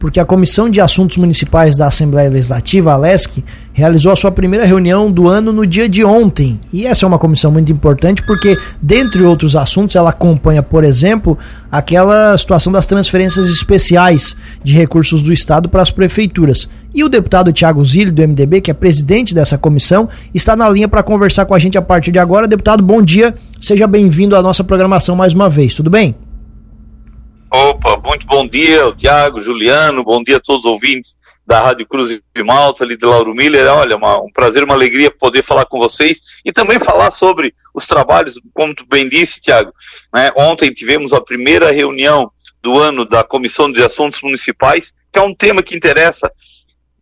porque a Comissão de Assuntos Municipais da Assembleia Legislativa, a LESC, realizou a sua primeira reunião do ano no dia de ontem. E essa é uma comissão muito importante porque, dentre outros assuntos, ela acompanha, por exemplo, aquela situação das transferências especiais de recursos do Estado para as prefeituras. E o deputado Tiago Zilli, do MDB, que é presidente dessa comissão, está na linha para conversar com a gente a partir de agora. Deputado, bom dia. Seja bem-vindo à nossa programação mais uma vez. Tudo bem? Opa, muito bom dia, Tiago, Juliano, bom dia a todos os ouvintes da Rádio Cruz de Malta, ali de Lauro Miller. Olha, uma, um prazer, uma alegria poder falar com vocês e também falar sobre os trabalhos, como tu bem disse, Tiago. Né? Ontem tivemos a primeira reunião do ano da Comissão de Assuntos Municipais, que é um tema que interessa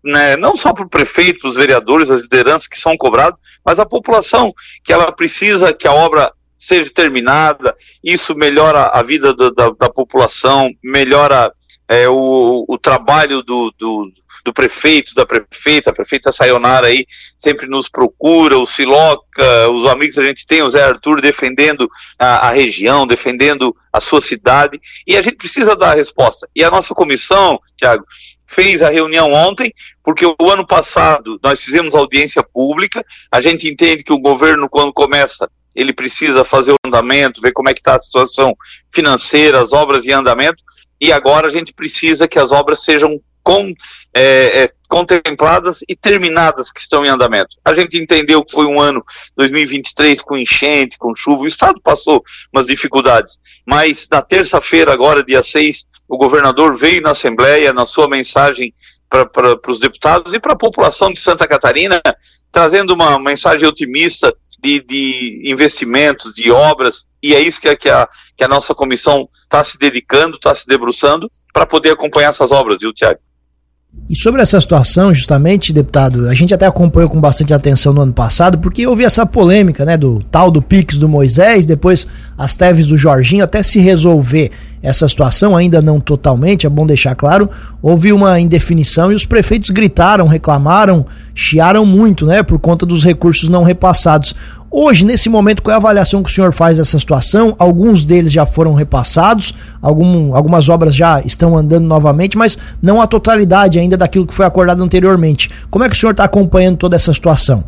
né, não só para o prefeito, os vereadores, as lideranças que são cobrados, mas a população, que ela precisa que a obra seja terminada, isso melhora a vida da, da, da população, melhora é, o, o trabalho do, do, do, prefeito, da prefeita, a prefeita Sayonara aí sempre nos procura, o Siloca, os amigos que a gente tem, o Zé Arthur defendendo a, a, região, defendendo a sua cidade, e a gente precisa dar a resposta. E a nossa comissão, Tiago, fez a reunião ontem, porque o ano passado nós fizemos audiência pública, a gente entende que o governo, quando começa ele precisa fazer o andamento, ver como é que está a situação financeira, as obras em andamento, e agora a gente precisa que as obras sejam com, é, é, contempladas e terminadas que estão em andamento. A gente entendeu que foi um ano 2023 com enchente, com chuva, o Estado passou umas dificuldades, mas na terça-feira, agora, dia 6, o governador veio na Assembleia, na sua mensagem para os deputados e para a população de Santa Catarina, trazendo uma mensagem otimista de, de investimentos, de obras, e é isso que, é, que, a, que a nossa comissão está se dedicando, está se debruçando para poder acompanhar essas obras, viu, Tiago? E sobre essa situação, justamente, deputado, a gente até acompanhou com bastante atenção no ano passado, porque houve essa polêmica, né, do tal do Pix do Moisés, depois as teves do Jorginho, até se resolver essa situação, ainda não totalmente, é bom deixar claro, houve uma indefinição e os prefeitos gritaram, reclamaram, chiaram muito, né, por conta dos recursos não repassados. Hoje, nesse momento, qual é a avaliação que o senhor faz dessa situação? Alguns deles já foram repassados, algum, algumas obras já estão andando novamente, mas não a totalidade ainda daquilo que foi acordado anteriormente. Como é que o senhor está acompanhando toda essa situação?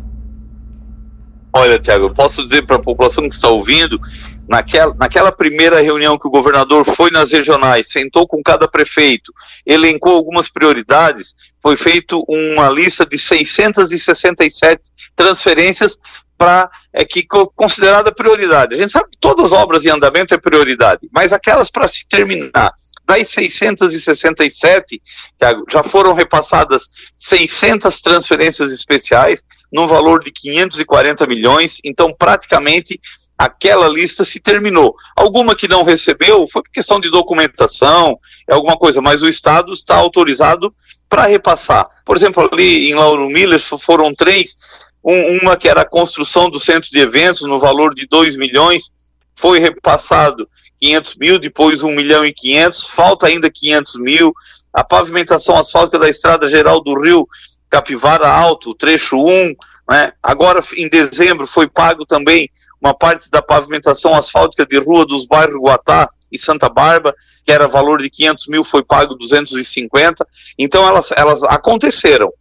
Olha, Tiago, eu posso dizer para a população que está ouvindo, naquela, naquela primeira reunião que o governador foi nas regionais, sentou com cada prefeito, elencou algumas prioridades, foi feito uma lista de 667 transferências para é que considerada prioridade. A gente sabe que todas as obras em andamento é prioridade, mas aquelas para se terminar. Das 667, Thiago, já foram repassadas 600 transferências especiais num valor de 540 milhões, então praticamente aquela lista se terminou. Alguma que não recebeu foi questão de documentação, é alguma coisa, mas o Estado está autorizado para repassar. Por exemplo, ali em Lauro Miller foram três um, uma que era a construção do centro de eventos no valor de 2 milhões, foi repassado 500 mil, depois 1 milhão e 500, falta ainda 500 mil. A pavimentação asfáltica da estrada geral do Rio Capivara Alto, trecho 1, né? agora em dezembro foi pago também uma parte da pavimentação asfáltica de rua dos bairros Guatá e Santa Bárbara, que era valor de 500 mil, foi pago 250. Então elas, elas aconteceram.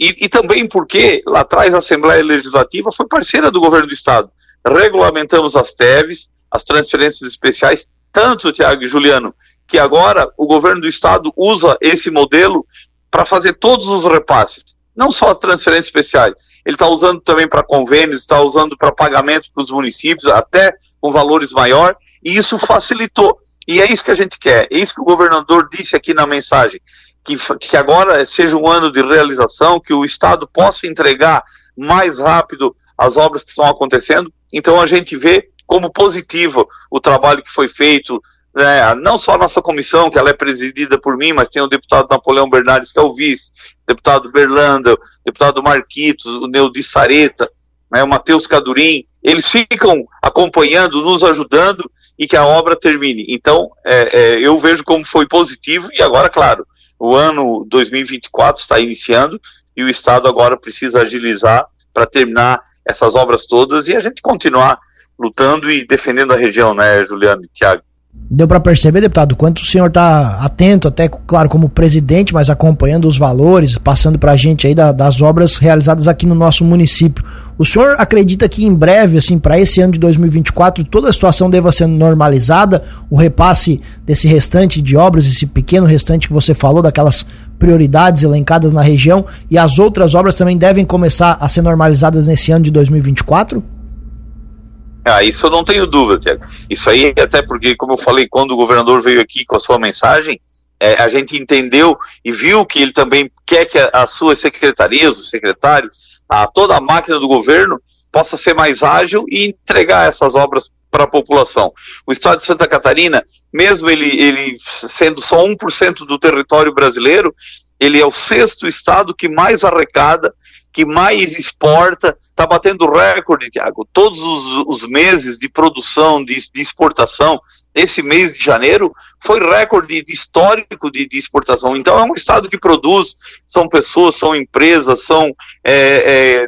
E, e também porque lá atrás a Assembleia Legislativa foi parceira do governo do Estado. Regulamentamos as TEVs, as transferências especiais, tanto, Tiago e Juliano, que agora o governo do Estado usa esse modelo para fazer todos os repasses, não só as transferências especiais. Ele está usando também para convênios, está usando para pagamentos para os municípios, até com valores maior, e isso facilitou. E é isso que a gente quer, é isso que o governador disse aqui na mensagem que, que agora seja um ano de realização, que o Estado possa entregar mais rápido as obras que estão acontecendo. Então a gente vê como positivo o trabalho que foi feito, né, não só a nossa comissão, que ela é presidida por mim, mas tem o deputado Napoleão Bernardes, que é o vice, deputado Berlanda, deputado Marquitos, o Neudi Sareta, né, o Matheus Cadurim, eles ficam acompanhando, nos ajudando e que a obra termine. Então, é, é, eu vejo como foi positivo e agora, claro, o ano 2024 está iniciando e o Estado agora precisa agilizar para terminar essas obras todas e a gente continuar lutando e defendendo a região, né, Juliano e Tiago? Deu para perceber, deputado, quanto o senhor está atento, até claro, como presidente, mas acompanhando os valores, passando para a gente aí da, das obras realizadas aqui no nosso município. O senhor acredita que em breve, assim, para esse ano de 2024, toda a situação deva ser normalizada? O repasse desse restante de obras, esse pequeno restante que você falou, daquelas prioridades elencadas na região, e as outras obras também devem começar a ser normalizadas nesse ano de 2024? Ah, isso eu não tenho dúvida, Tiago. Isso aí, até porque, como eu falei, quando o governador veio aqui com a sua mensagem, é, a gente entendeu e viu que ele também quer que as suas secretarias, os secretários, a, toda a máquina do governo possa ser mais ágil e entregar essas obras para a população. O estado de Santa Catarina, mesmo ele, ele sendo só 1% do território brasileiro, ele é o sexto estado que mais arrecada que mais exporta, está batendo recorde, Tiago. Todos os, os, meses de produção, de, de, exportação, esse mês de janeiro foi recorde histórico de, de, exportação. Então é um estado que produz, são pessoas, são empresas, são. É, é,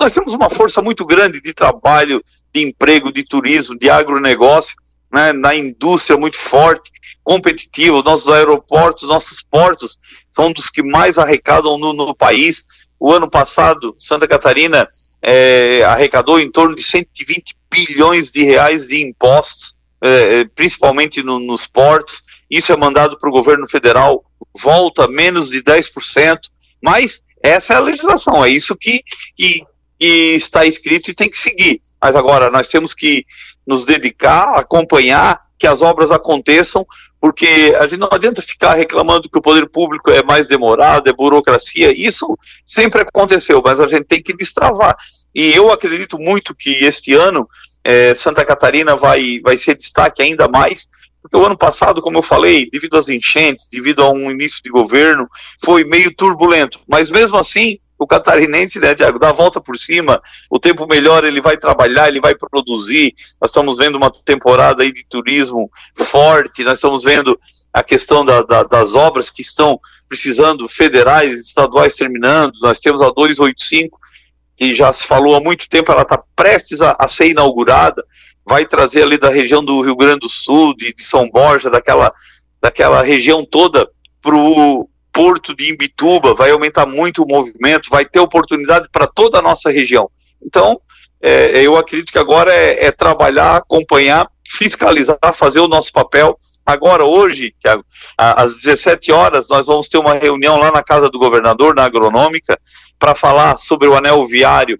nós temos uma força muito grande de trabalho, de emprego, de turismo, de agronegócio, né, na indústria muito forte, competitiva. Nossos aeroportos, nossos portos são dos que mais arrecadam no, no país. O ano passado, Santa Catarina é, arrecadou em torno de 120 bilhões de reais de impostos, é, é, principalmente no, nos portos. Isso é mandado para o governo federal, volta menos de 10%, mas essa é a legislação, é isso que, que, que está escrito e tem que seguir. Mas agora nós temos que nos dedicar, acompanhar que as obras aconteçam, porque a gente não adianta ficar reclamando que o poder público é mais demorado, é burocracia, isso sempre aconteceu, mas a gente tem que destravar. E eu acredito muito que este ano é, Santa Catarina vai, vai ser destaque ainda mais, porque o ano passado, como eu falei, devido às enchentes, devido a um início de governo, foi meio turbulento, mas mesmo assim o catarinense, né, Diago, dá a volta por cima, o tempo melhor, ele vai trabalhar, ele vai produzir. Nós estamos vendo uma temporada aí de turismo forte, nós estamos vendo a questão da, da, das obras que estão precisando, federais, estaduais terminando. Nós temos a 285, que já se falou há muito tempo, ela está prestes a, a, ser inaugurada, vai trazer ali da região do Rio Grande do Sul, de, de São Borja, daquela, daquela região toda, para o porto de Imbituba, vai aumentar muito o movimento, vai ter oportunidade para toda a nossa região. Então, é, eu acredito que agora é, é, trabalhar, acompanhar, fiscalizar, fazer o nosso papel. Agora, hoje, Thiago, às 17 horas, nós vamos ter uma reunião lá na casa do governador, na agronômica, para falar sobre o anel viário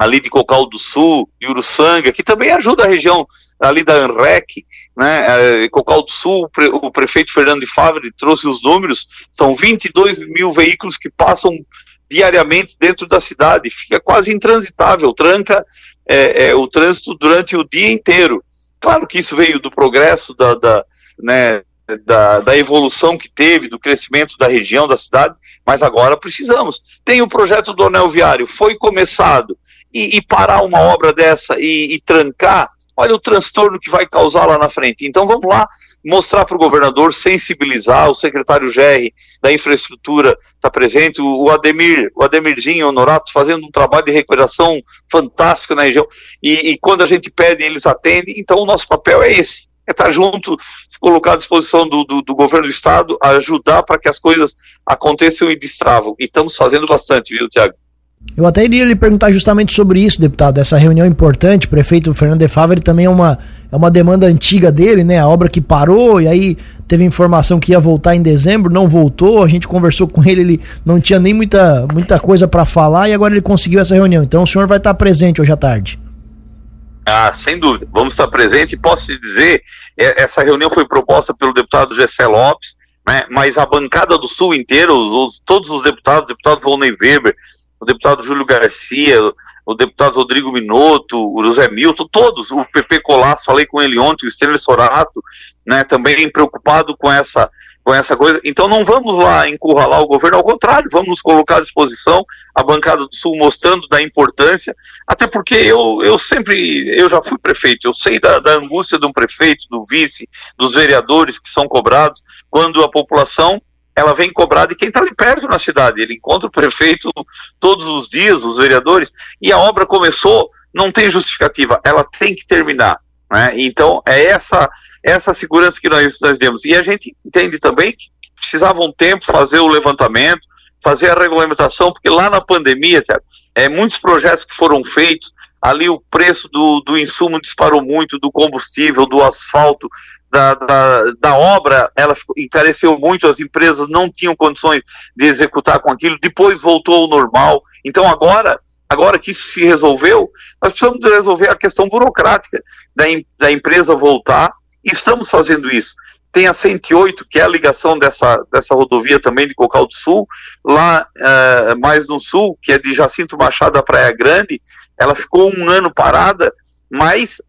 ali de Cocal do Sul, de Uruçanga, que também ajuda a região ali da ANREC, né, é, Cocal do Sul, o prefeito Fernando de Favre trouxe os números, são 22 mil veículos que passam diariamente dentro da cidade, fica quase intransitável, tranca é, é, o trânsito durante o dia inteiro. Claro que isso veio do progresso, da, da, né, da, da, evolução que teve, do crescimento da região, da cidade, mas agora precisamos. Tem o projeto do anel viário, foi começado, e, e parar uma obra dessa e, e trancar, olha o transtorno que vai causar lá na frente. Então vamos lá mostrar para o governador, sensibilizar, o secretário GR da infraestrutura está presente, o Ademir, o Ademirzinho Honorato fazendo um trabalho de recuperação fantástico na região, e, e quando a gente pede, eles atendem, então o nosso papel é esse, é estar junto, colocar à disposição do, do, do governo do estado, ajudar para que as coisas aconteçam e destravam, e estamos fazendo bastante, viu, Tiago? Eu até iria lhe perguntar justamente sobre isso, deputado. Essa reunião importante, o prefeito Fernando de Favre também é uma, é uma demanda antiga dele, né? A obra que parou e aí teve informação que ia voltar em dezembro, não voltou. A gente conversou com ele, ele não tinha nem muita, muita coisa para falar e agora ele conseguiu essa reunião. Então o senhor vai estar presente hoje à tarde. Ah, sem dúvida. Vamos estar presente posso te dizer, é, essa reunião foi proposta pelo deputado Gessé Lopes, né? Mas a bancada do Sul inteira, os, os, todos os deputados, deputado Volney Weber, o deputado Júlio Garcia, o deputado Rodrigo Minotto, o José Milton, todos, o PP Colasso, falei com ele ontem, o Stanley Sorato, né, também preocupado com essa, com essa coisa. Então não vamos lá encurralar o governo, ao contrário, vamos nos colocar à disposição, a bancada do Sul mostrando da importância, até porque eu, eu sempre, eu já fui prefeito, eu sei da, da angústia de um prefeito, do vice, dos vereadores que são cobrados, quando a população ela vem cobrar de quem está ali perto na cidade. Ele encontra o prefeito todos os dias, os vereadores, e a obra começou, não tem justificativa, ela tem que terminar. Né? Então, é essa, essa segurança que nós, nós demos. E a gente entende também que precisava um tempo fazer o levantamento, fazer a regulamentação, porque lá na pandemia, é, muitos projetos que foram feitos, ali o preço do, do insumo disparou muito, do combustível, do asfalto, da, da, da, obra, ela encareceu muito, as empresas não tinham condições de executar com aquilo, depois voltou ao normal. Então agora, agora que isso se resolveu, nós precisamos resolver a questão burocrática da, da empresa voltar, e estamos fazendo isso. Tem a 108, que é a ligação dessa, dessa rodovia também de Cocal do Sul, lá uh, mais no sul, que é de Jacinto Machado à Praia Grande, ela ficou um ano parada, mas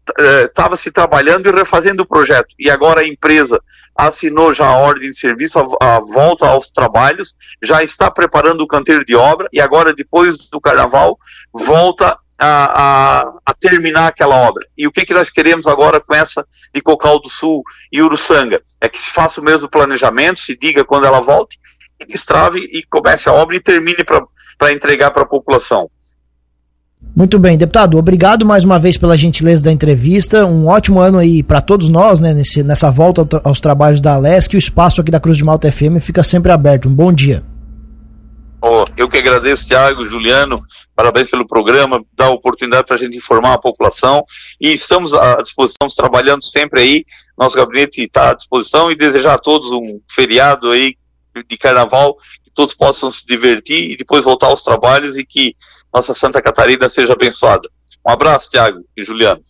estava uh, se trabalhando e refazendo o projeto. E agora a empresa assinou já a ordem de serviço, a, a, volta aos trabalhos, já está preparando o canteiro de obra e agora, depois do carnaval, volta a, a, a, terminar aquela obra. E o que, que nós queremos agora com essa de Cocal do Sul e Uruçanga? É que se faça o mesmo planejamento, se diga quando ela volte, e destrave e comece a obra e termine para entregar para a população. Muito bem, deputado, obrigado mais uma vez pela gentileza da entrevista. Um ótimo ano aí para todos nós, né, nesse, nessa volta aos trabalhos da Alesc. O espaço aqui da Cruz de Malta FM fica sempre aberto. Um bom dia. Oh, eu que agradeço, Tiago, Juliano, parabéns pelo programa, dá oportunidade para a gente informar a população e estamos à disposição, trabalhando sempre aí, nosso gabinete está à disposição e desejar a todos um feriado aí de carnaval, todos possam se divertir e depois voltar aos trabalhos e que nossa Santa Catarina seja abençoada. Um abraço, Tiago e Juliano.